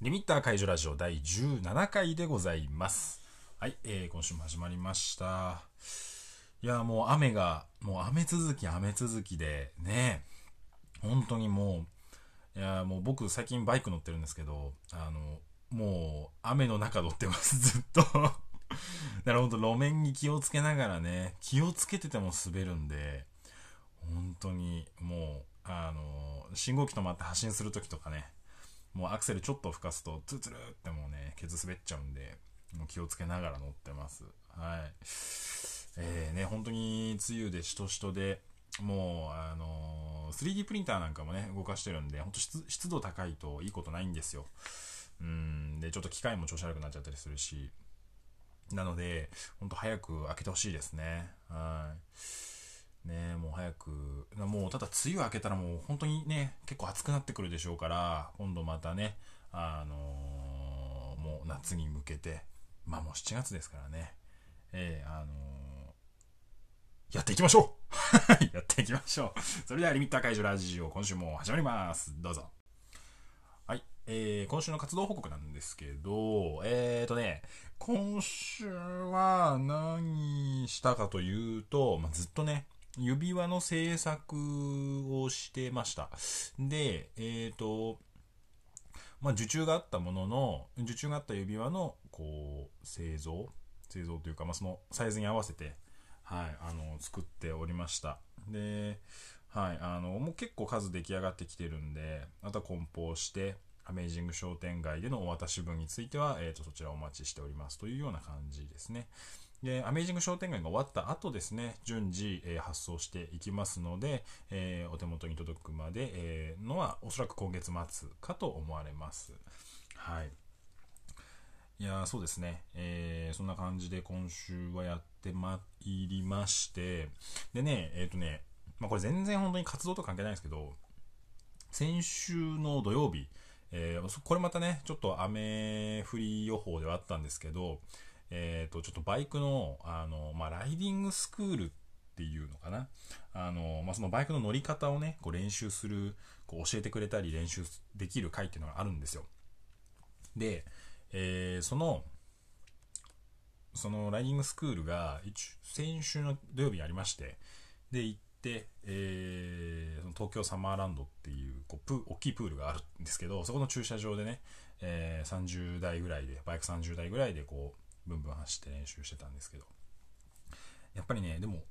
リミッター解除ラジオ第17回でございます。はい、えー、今週も始まりました。いや、もう雨が、もう雨続き雨続きで、ね、本当にもう、いや、もう僕最近バイク乗ってるんですけど、あの、もう雨の中乗ってます、ずっと。だから本当路面に気をつけながらね、気をつけてても滑るんで、本当にもう、あの、信号機止まって発進するときとかね、もうアクセルちょっと吹かすと、ツルツルってもうね、ケツ滑っちゃうんで、もう気をつけながら乗ってます。はい。えー、ね、本当に梅雨でしとしとで、もう、あのー 3D プリンターなんかもね、動かしてるんで、本当湿湿度高いといいことないんですよ。うん、で、ちょっと機械も調子悪くなっちゃったりするし、なので、本当早く開けてほしいですね。はい。早く、もうただ梅雨明けたらもう本当にね、結構暑くなってくるでしょうから、今度またね、あのーもう夏に向けて、まあもう7月ですからね、えーあのーやっていきましょう やっていきましょう。それではリミッター解除ラジオ、今週も始まります。どうぞ。はい。えー、今週の活動報告なんですけど、えーとね、今週は何したかというと、まあ、ずっとね、指輪の制作をしてました。で、えーと、まあ、受注があったものの、受注があった指輪の、こう、製造製造というか、まあ、そのサイズに合わせて、はい、あの、作っておりました。で、はい、あの、もう結構数出来上がってきてるんで、あとは梱包して、アメージング商店街でのお渡し分については、えー、とそちらお待ちしておりますというような感じですね。で、アメージング商店街が終わった後ですね、順次、えー発送していきますので、えーお手元に届くまで、えーのはおそらく今月末かと思われます。はい。いやそうですね、えーそんな感じで今週はやってまいりまして、でね、えっ、とね、まあこれ全然本当に活動と関係ないんですけど、先週の土曜日、えーこれまたね、ちょっと雨降り予報ではあったんですけど、えっ、と、ちょっとバイクの、あの、まあ、ライディングスクールっていうのかな？あの、まあ、そのバイクの乗り方をね、こう練習する、こう教えてくれたり練習できる会っていうのがあるんですよ。で、えーその、そのライディングスクールが、先週の土曜日にありまして、で、行っ、えーその東京サマーランドっていうこうプ大きいプールがあるんですけど、そこの駐車場でね、えー30台ぐらいで、バイク30台ぐらいでこう、ブンブン走って練習してたんですけど、やっぱりね、でも、